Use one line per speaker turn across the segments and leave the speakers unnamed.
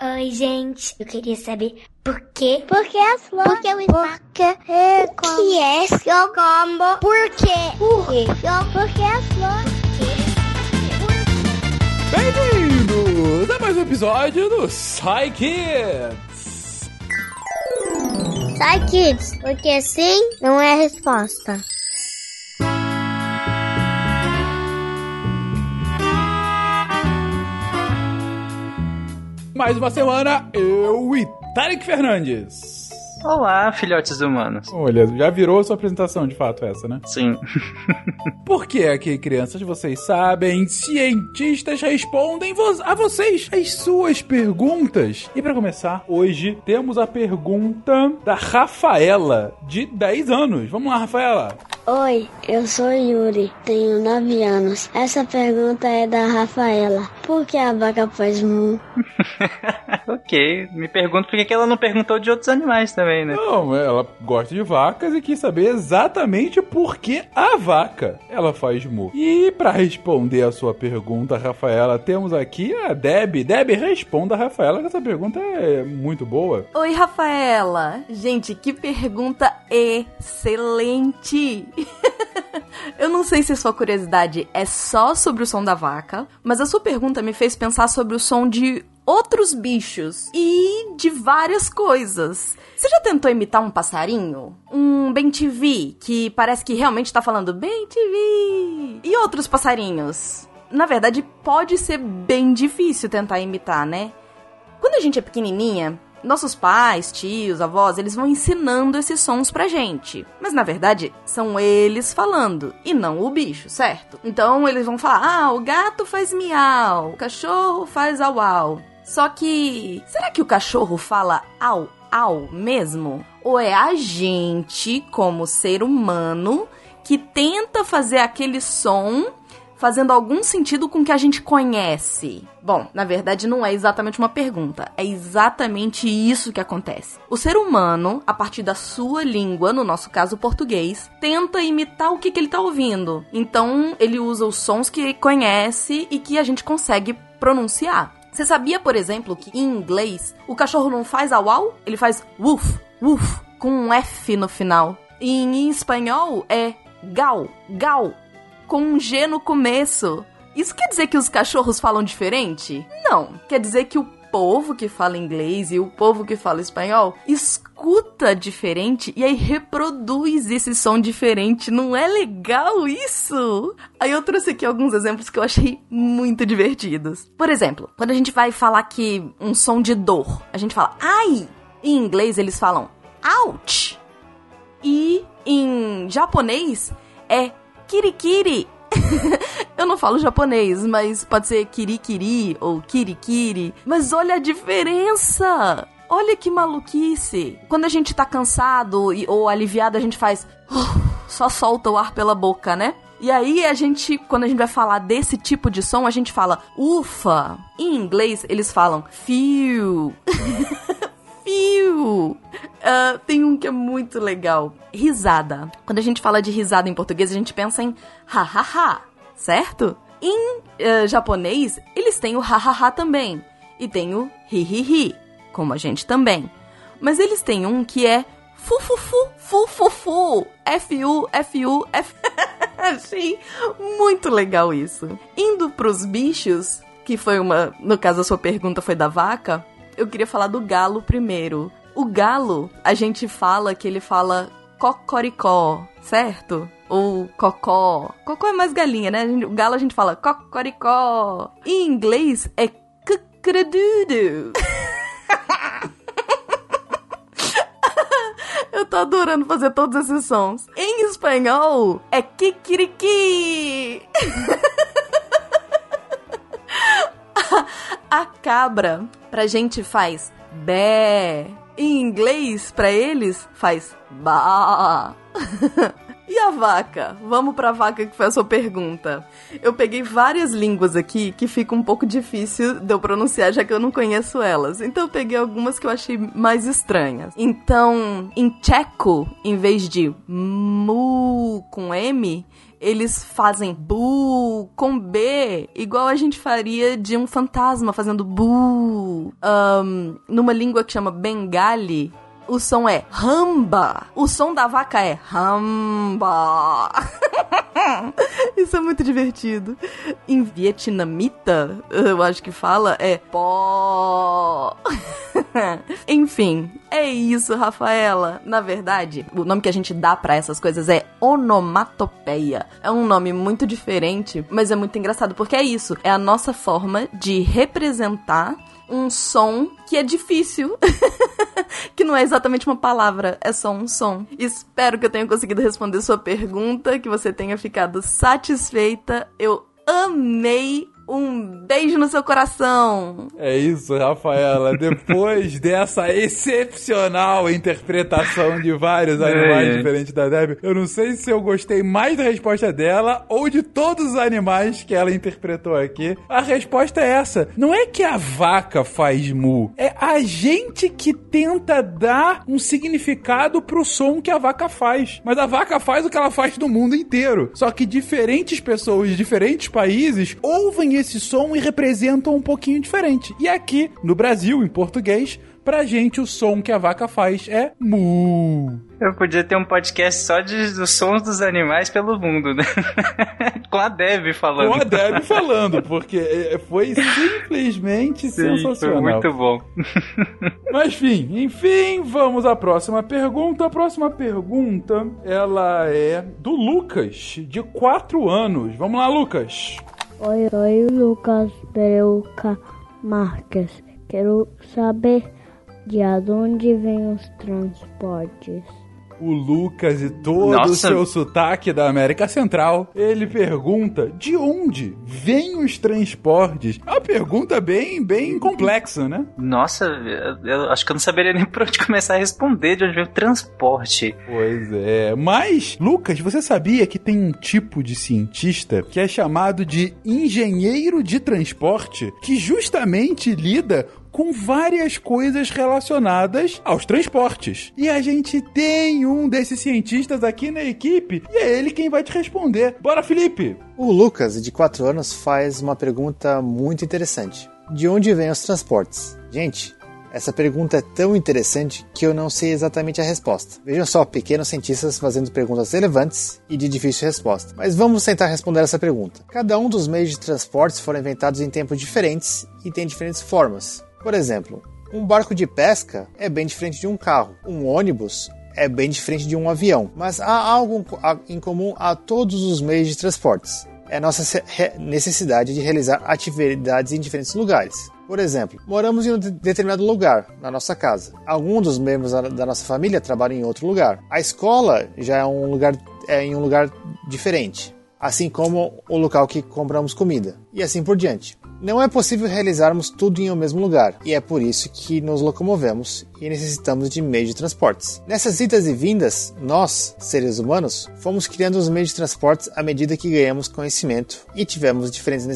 Oi, gente. Eu queria saber por quê?
Por que as flores?
Por que o espaço?
Por que é
O que é seu combo? Por quê?
Por quê? Por que as flores?
Bem-vindos a mais um episódio do Psy Kids.
Sai, kids, porque sim não é a resposta.
Mais uma semana, eu e Tarek Fernandes.
Olá, filhotes humanos.
Olha, já virou sua apresentação de fato essa, né?
Sim.
Porque aqui, crianças, vocês sabem, cientistas respondem vo- a vocês as suas perguntas. E pra começar, hoje temos a pergunta da Rafaela, de 10 anos. Vamos lá, Rafaela.
Oi, eu sou Yuri, tenho 9 anos. Essa pergunta é da Rafaela. Por que a vaca faz mu?
ok. Me pergunto por que ela não perguntou de outros animais também, né?
Não, ela gosta de vacas e quis saber exatamente por que a vaca ela faz mu. E pra responder a sua pergunta, Rafaela, temos aqui a Deb. Deb, responda a Rafaela, que essa pergunta é muito boa.
Oi, Rafaela. Gente, que pergunta excelente. Eu não sei se sua curiosidade é só sobre o som da vaca, mas a sua pergunta me fez pensar sobre o som de outros bichos e de várias coisas. Você já tentou imitar um passarinho? Um bem TV, que parece que realmente tá falando bem TV. E outros passarinhos? Na verdade, pode ser bem difícil tentar imitar, né? Quando a gente é pequenininha, nossos pais, tios, avós, eles vão ensinando esses sons pra gente. Mas na verdade, são eles falando e não o bicho, certo? Então eles vão falar: "Ah, o gato faz miau, o cachorro faz au au". Só que será que o cachorro fala au au mesmo? Ou é a gente, como ser humano, que tenta fazer aquele som fazendo algum sentido com o que a gente conhece? Bom, na verdade não é exatamente uma pergunta, é exatamente isso que acontece. O ser humano, a partir da sua língua, no nosso caso o português, tenta imitar o que, que ele tá ouvindo. Então ele usa os sons que conhece e que a gente consegue pronunciar. Você sabia, por exemplo, que em inglês o cachorro não faz au au, ele faz woof, woof, com um F no final. E em espanhol é gal, gal, com um G no começo. Isso quer dizer que os cachorros falam diferente? Não. Quer dizer que o povo que fala inglês e o povo que fala espanhol escuta diferente e aí reproduz esse som diferente. Não é legal isso? Aí eu trouxe aqui alguns exemplos que eu achei muito divertidos. Por exemplo, quando a gente vai falar que um som de dor, a gente fala ai. Em inglês eles falam ouch. E em japonês é kirikiri. Eu não falo japonês, mas pode ser kirikiri ou kirikiri. Mas olha a diferença! Olha que maluquice! Quando a gente tá cansado e- ou aliviado, a gente faz. Só solta o ar pela boca, né? E aí a gente, quando a gente vai falar desse tipo de som, a gente fala ufa. Em inglês, eles falam feel. Ah, tem um que é muito legal. Risada. Quando a gente fala de risada em português, a gente pensa em ha ha ha, certo? Em ah, japonês, eles têm o ha ha ha também. E tem o hi hi hi, como a gente também. Mas eles têm um que é fu fu fu fu f Achei muito legal isso. Indo pros bichos, que foi uma, no caso a sua pergunta foi da vaca, eu queria falar do galo primeiro. O galo, a gente fala que ele fala cocoricó, certo? Ou cocó. Cocó é mais galinha, né? O galo a gente fala cocoricó. Em inglês é cucredudo. Eu tô adorando fazer todos esses sons. Em espanhol é kikiriki. cabra pra gente faz bé. Em inglês, pra eles, faz ba. E a vaca? Vamos pra vaca que foi a sua pergunta. Eu peguei várias línguas aqui que fica um pouco difícil de eu pronunciar, já que eu não conheço elas. Então eu peguei algumas que eu achei mais estranhas. Então, em tcheco, em vez de mu com M, eles fazem bu com B, igual a gente faria de um fantasma fazendo bu. Um, numa língua que chama Bengali, o som é ramba. O som da vaca é ramba. Isso é muito divertido. Em vietnamita, eu acho que fala, é pó. Enfim, é isso, Rafaela. Na verdade, o nome que a gente dá para essas coisas é onomatopeia. É um nome muito diferente, mas é muito engraçado porque é isso. É a nossa forma de representar um som que é difícil. que não é exatamente uma palavra, é só um som. Espero que eu tenha conseguido responder sua pergunta, que você tenha ficado satisfeita. Eu amei um beijo no seu coração.
É isso, Rafaela. Depois dessa excepcional interpretação de vários animais é. diferentes da Debbie, eu não sei se eu gostei mais da resposta dela ou de todos os animais que ela interpretou aqui. A resposta é essa. Não é que a vaca faz mu, é a gente que tenta dar um significado pro som que a vaca faz. Mas a vaca faz o que ela faz no mundo inteiro. Só que diferentes pessoas de diferentes países ouvem esse som e representam um pouquinho diferente. E aqui, no Brasil, em português, pra gente o som que a vaca faz é mu.
Eu podia ter um podcast só de, dos sons dos animais pelo mundo, né? Com a Deb falando.
Com a Deb falando, porque é, foi simplesmente Sim, sensacional.
Foi muito bom.
Mas enfim, enfim, vamos à próxima pergunta. A próxima pergunta, ela é do Lucas, de 4 anos. Vamos lá, Lucas.
Oi, oi, Lucas Bereuca Marques. Quero saber de onde vêm os transportes
o Lucas e todo Nossa. o seu sotaque da América Central. Ele pergunta de onde vêm os transportes. É uma pergunta bem, bem complexa, né?
Nossa, eu acho que eu não saberia nem por onde começar a responder de onde vem o transporte.
Pois é. Mas, Lucas, você sabia que tem um tipo de cientista que é chamado de engenheiro de transporte que justamente lida com várias coisas relacionadas aos transportes. E a gente tem um desses cientistas aqui na equipe e é ele quem vai te responder. Bora, Felipe!
O Lucas, de 4 anos, faz uma pergunta muito interessante. De onde vêm os transportes? Gente, essa pergunta é tão interessante que eu não sei exatamente a resposta. Vejam só, pequenos cientistas fazendo perguntas relevantes e de difícil resposta. Mas vamos tentar responder essa pergunta. Cada um dos meios de transportes foram inventados em tempos diferentes e tem diferentes formas. Por exemplo, um barco de pesca é bem diferente de um carro. Um ônibus é bem diferente de um avião. Mas há algo em comum a todos os meios de transportes. É nossa necessidade de realizar atividades em diferentes lugares. Por exemplo, moramos em um determinado lugar, na nossa casa. Algum dos membros da nossa família trabalha em outro lugar. A escola já é, um lugar, é em um lugar diferente, assim como o local que compramos comida, e assim por diante. Não é possível realizarmos tudo em um mesmo lugar, e é por isso que nos locomovemos e necessitamos de meios de transportes. Nessas idas e vindas, nós, seres humanos, fomos criando os meios de transportes à medida que ganhamos conhecimento e tivemos diferentes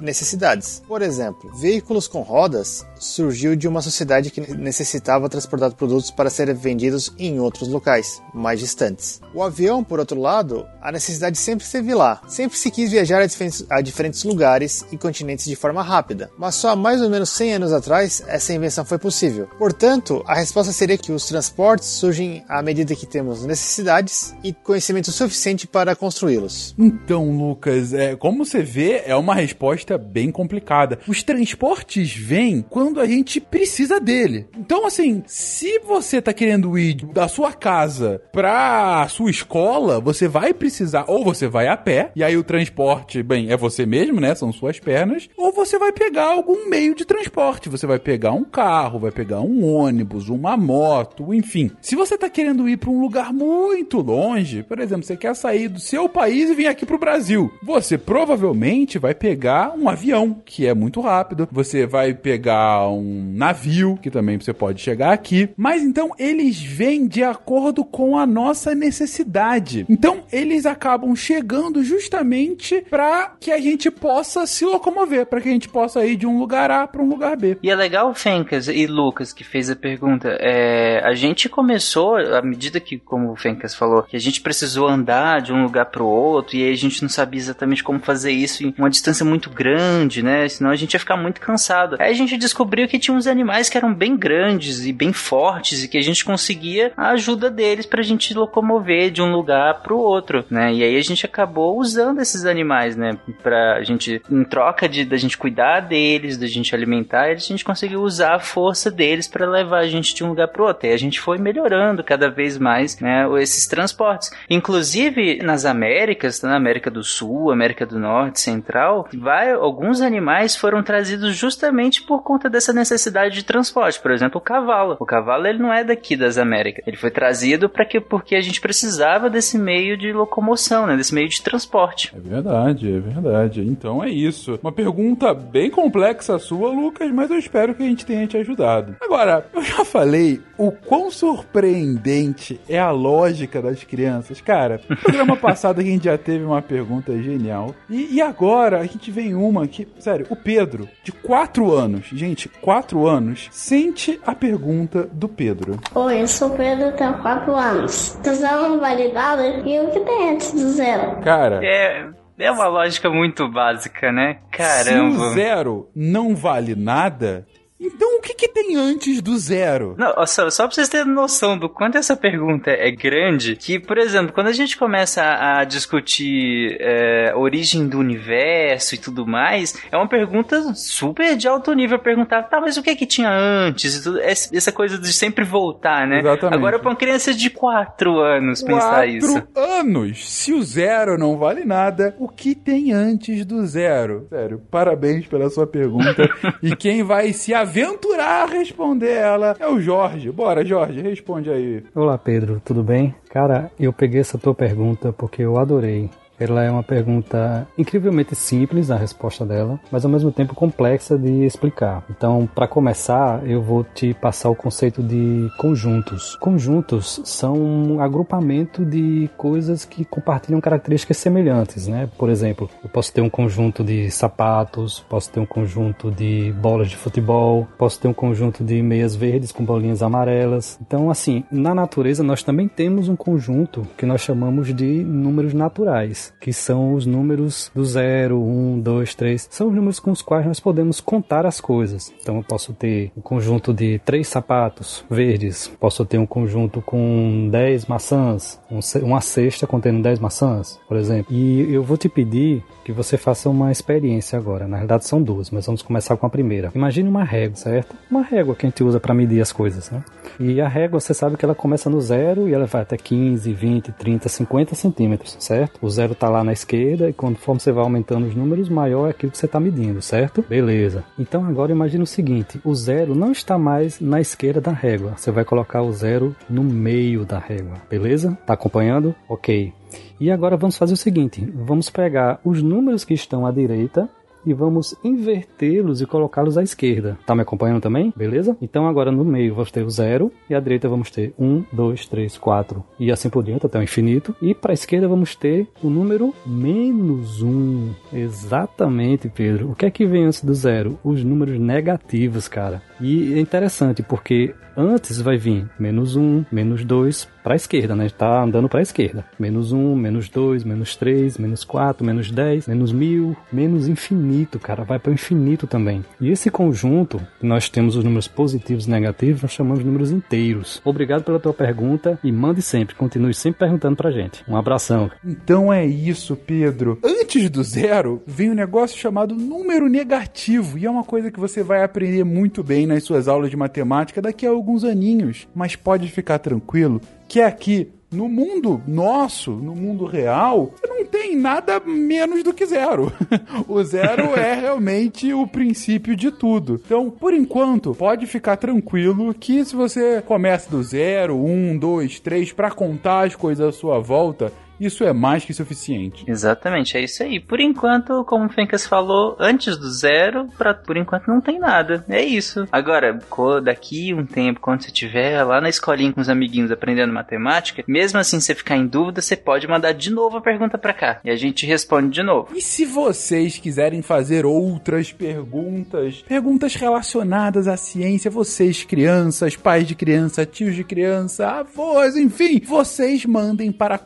necessidades. Por exemplo, veículos com rodas surgiu de uma sociedade que necessitava transportar produtos para serem vendidos em outros locais, mais distantes. O avião, por outro lado, a necessidade sempre esteve lá. Sempre se quis viajar a diferentes, a diferentes lugares e continentes de forma rápida, mas só há mais ou menos 100 anos atrás essa invenção foi possível. Portanto, a resposta seria que os transportes surgem à medida que temos necessidades e conhecimento suficiente para construí-los.
Então, Lucas, é, como você vê, é uma resposta bem complicada. Os transportes vêm quando a gente precisa dele. Então, assim, se você está querendo ir da sua casa para a sua escola, você vai precisar, ou você vai a pé, e aí o transporte, bem, é você mesmo, né? São suas pernas, ou você vai pegar algum meio de transporte. Você vai pegar um carro, vai pegar um ônibus uma moto, enfim. Se você tá querendo ir para um lugar muito longe, por exemplo, você quer sair do seu país e vir aqui pro Brasil, você provavelmente vai pegar um avião, que é muito rápido. Você vai pegar um navio, que também você pode chegar aqui. Mas então eles vêm de acordo com a nossa necessidade. Então eles acabam chegando justamente para que a gente possa se locomover, para que que a gente possa ir de um lugar A para um lugar B.
E é legal, Fencas e Lucas, que fez a pergunta. É, a gente começou, à medida que, como o Fencas falou, que a gente precisou andar de um lugar para o outro, e aí a gente não sabia exatamente como fazer isso em uma distância muito grande, né? Senão a gente ia ficar muito cansado. Aí a gente descobriu que tinha uns animais que eram bem grandes e bem fortes, e que a gente conseguia a ajuda deles pra gente locomover de um lugar para o outro, né? E aí a gente acabou usando esses animais, né? Pra gente, em troca de da gente cuidar deles, da gente alimentar eles, a gente conseguiu usar a força deles para levar a gente de um lugar para outro. E a gente foi melhorando cada vez mais, né? Esses transportes. Inclusive nas Américas, na América do Sul, América do Norte, Central, vai, alguns animais foram trazidos justamente por conta dessa necessidade de transporte. Por exemplo, o cavalo. O cavalo ele não é daqui das Américas. Ele foi trazido para que porque a gente precisava desse meio de locomoção, né? Desse meio de transporte.
É verdade, é verdade. Então é isso. Uma pergunta bem complexa sua, Lucas, mas eu espero que a gente tenha te ajudado. Agora, eu já falei o quão surpreendente é a lógica das crianças. Cara, no programa passado a gente já teve uma pergunta genial. E, e agora a gente vem uma que, sério, o Pedro, de 4 anos, gente, 4 anos, sente a pergunta do Pedro.
Oi, eu sou o Pedro, tenho 4 anos. Do zero não vale nada e o que tem antes do zero?
Cara,
É, é uma lógica muito básica, né? Caramba.
se o zero não vale nada, então o que, que tem antes do zero?
Não, só, só pra vocês terem noção do quanto essa pergunta é grande, que, por exemplo, quando a gente começa a, a discutir é, origem do universo e tudo mais, é uma pergunta super de alto nível perguntar, tá, mas o que que tinha antes? E tudo, essa coisa de sempre voltar, né?
Exatamente.
Agora pra uma criança de 4 anos pensar
Quatro
isso.
anos. Se o zero não vale nada, o que tem antes do zero? Sério, parabéns pela sua pergunta. e quem vai se aventurar a responder ela é o Jorge. Bora, Jorge, responde aí.
Olá Pedro, tudo bem? Cara, eu peguei essa tua pergunta porque eu adorei. Ela é uma pergunta incrivelmente simples, a resposta dela, mas ao mesmo tempo complexa de explicar. Então, para começar, eu vou te passar o conceito de conjuntos. Conjuntos são um agrupamento de coisas que compartilham características semelhantes, né? Por exemplo, eu posso ter um conjunto de sapatos, posso ter um conjunto de bolas de futebol, posso ter um conjunto de meias verdes com bolinhas amarelas. Então, assim, na natureza nós também temos um conjunto que nós chamamos de números naturais que são os números do 0, 1, 2, 3. São os números com os quais nós podemos contar as coisas. Então eu posso ter um conjunto de três sapatos verdes, posso ter um conjunto com 10 maçãs, um uma cesta contendo 10 maçãs, por exemplo. E eu vou te pedir que você faça uma experiência agora. Na verdade são duas, mas vamos começar com a primeira. Imagine uma régua, certo? Uma régua que a gente usa para medir as coisas, né? E a régua, você sabe que ela começa no zero e ela vai até 15, 20, 30, 50 centímetros, certo? O zero tá lá na esquerda e conforme você vai aumentando os números, maior é aquilo que você está medindo, certo? Beleza. Então agora imagine o seguinte: o zero não está mais na esquerda da régua. Você vai colocar o zero no meio da régua, beleza? Tá acompanhando? Ok. E agora vamos fazer o seguinte: vamos pegar os números que estão à direita e vamos invertê-los e colocá-los à esquerda. Tá me acompanhando também? Beleza? Então agora no meio vamos ter o zero e à direita vamos ter um, dois, três, quatro e assim por diante até o infinito. E para a esquerda vamos ter o número menos um. Exatamente, Pedro. O que é que vem antes do zero? Os números negativos, cara. E é interessante porque antes vai vir menos um, menos dois para a esquerda, né? Tá andando para a esquerda. Menos um, menos dois, menos três, menos quatro, menos dez, menos mil, menos infinito, cara. Vai para o infinito também. E esse conjunto, nós temos os números positivos e negativos, nós chamamos de números inteiros. Obrigado pela tua pergunta e mande sempre, continue sempre perguntando pra gente. Um abração.
Então é isso, Pedro. Antes do zero, vem um negócio chamado número negativo. E é uma coisa que você vai aprender muito bem nas suas aulas de matemática daqui a alguns aninhos. Mas pode ficar tranquilo que aqui. No mundo nosso, no mundo real, não tem nada menos do que zero. o zero é realmente o princípio de tudo. Então, por enquanto, pode ficar tranquilo que se você começa do zero, um, dois, três, para contar as coisas à sua volta, isso é mais que suficiente.
Exatamente, é isso aí. Por enquanto, como o Fencas falou, antes do zero, pra, por enquanto não tem nada. É isso. Agora, daqui um tempo, quando você estiver lá na escolinha com os amiguinhos aprendendo matemática, mesmo assim você ficar em dúvida, você pode mandar de novo a pergunta para cá e a gente responde de novo.
E se vocês quiserem fazer outras perguntas, perguntas relacionadas à ciência, vocês crianças, pais de criança, tios de criança, avós, enfim, vocês mandem para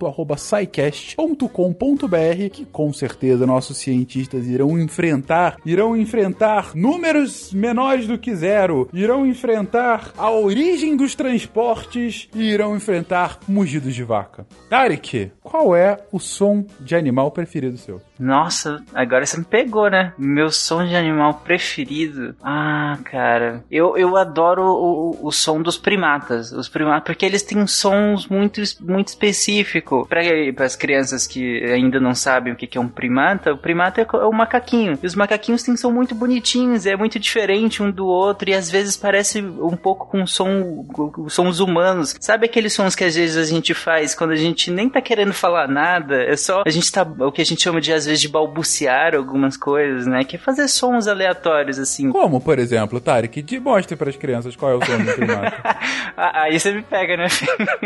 contato@saicast.com.br que com certeza nossos cientistas irão enfrentar, irão enfrentar números menores do que zero, irão enfrentar a origem dos transportes e irão enfrentar mugidos de vaca. Tarek, qual é o som de animal preferido seu?
Nossa, agora você me pegou, né? Meu som de animal preferido. Ah, cara. Eu, eu adoro o, o som dos primatas. Os primatas, porque eles têm sons muito, muito específicos. Para as crianças que ainda não sabem o que é um primata, o primata é o macaquinho. E os macaquinhos têm som muito bonitinhos, é muito diferente um do outro e às vezes parece um pouco com som, com sons humanos. Sabe aqueles sons que às vezes a gente faz quando a gente nem tá querendo falar nada? É só a gente tá, o que a gente chama de às vezes de balbuciar algumas coisas, né? Que é fazer sons aleatórios, assim.
Como, por exemplo, Tarek, de mostre para as crianças qual é o som do primata.
Ah, aí você me pega, né?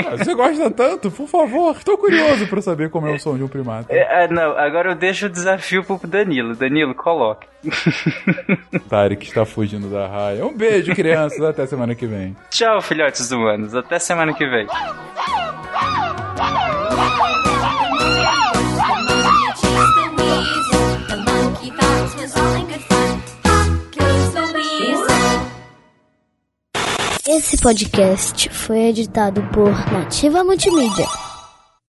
Ah, você gosta tanto? Por favor, estou curioso para saber como é o som de um primata.
É, ah, não, agora eu deixo o desafio pro Danilo. Danilo, coloque.
Tarek está fugindo da raia. Um beijo, crianças. Até semana que vem.
Tchau, filhotes humanos. Até semana que vem.
Esse podcast foi editado por Nativa Multimídia.